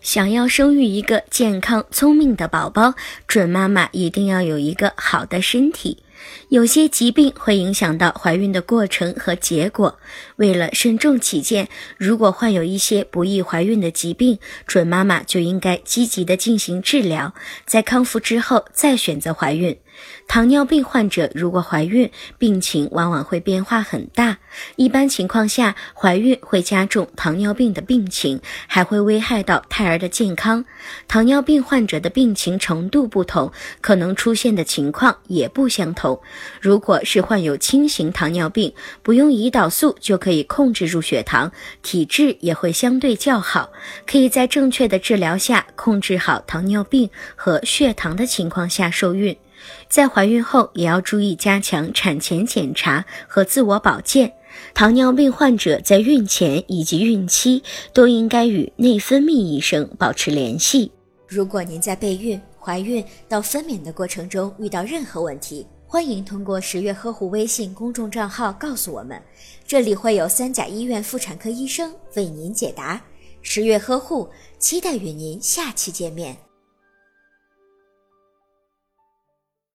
想要生育一个健康聪明的宝宝，准妈妈一定要有一个好的身体。有些疾病会影响到怀孕的过程和结果。为了慎重起见，如果患有一些不易怀孕的疾病，准妈妈就应该积极的进行治疗，在康复之后再选择怀孕。糖尿病患者如果怀孕，病情往往会变化很大。一般情况下，怀孕会加重糖尿病的病情，还会危害到胎儿的健康。糖尿病患者的病情程度不同，可能出现的情况也不相同。如果是患有轻型糖尿病，不用胰岛素就可以控制住血糖，体质也会相对较好，可以在正确的治疗下控制好糖尿病和血糖的情况下受孕。在怀孕后也要注意加强产前检查和自我保健。糖尿病患者在孕前以及孕期都应该与内分泌医生保持联系。如果您在备孕、怀孕到分娩的过程中遇到任何问题，欢迎通过十月呵护微信公众账号告诉我们，这里会有三甲医院妇产科医生为您解答。十月呵护，期待与您下期见面。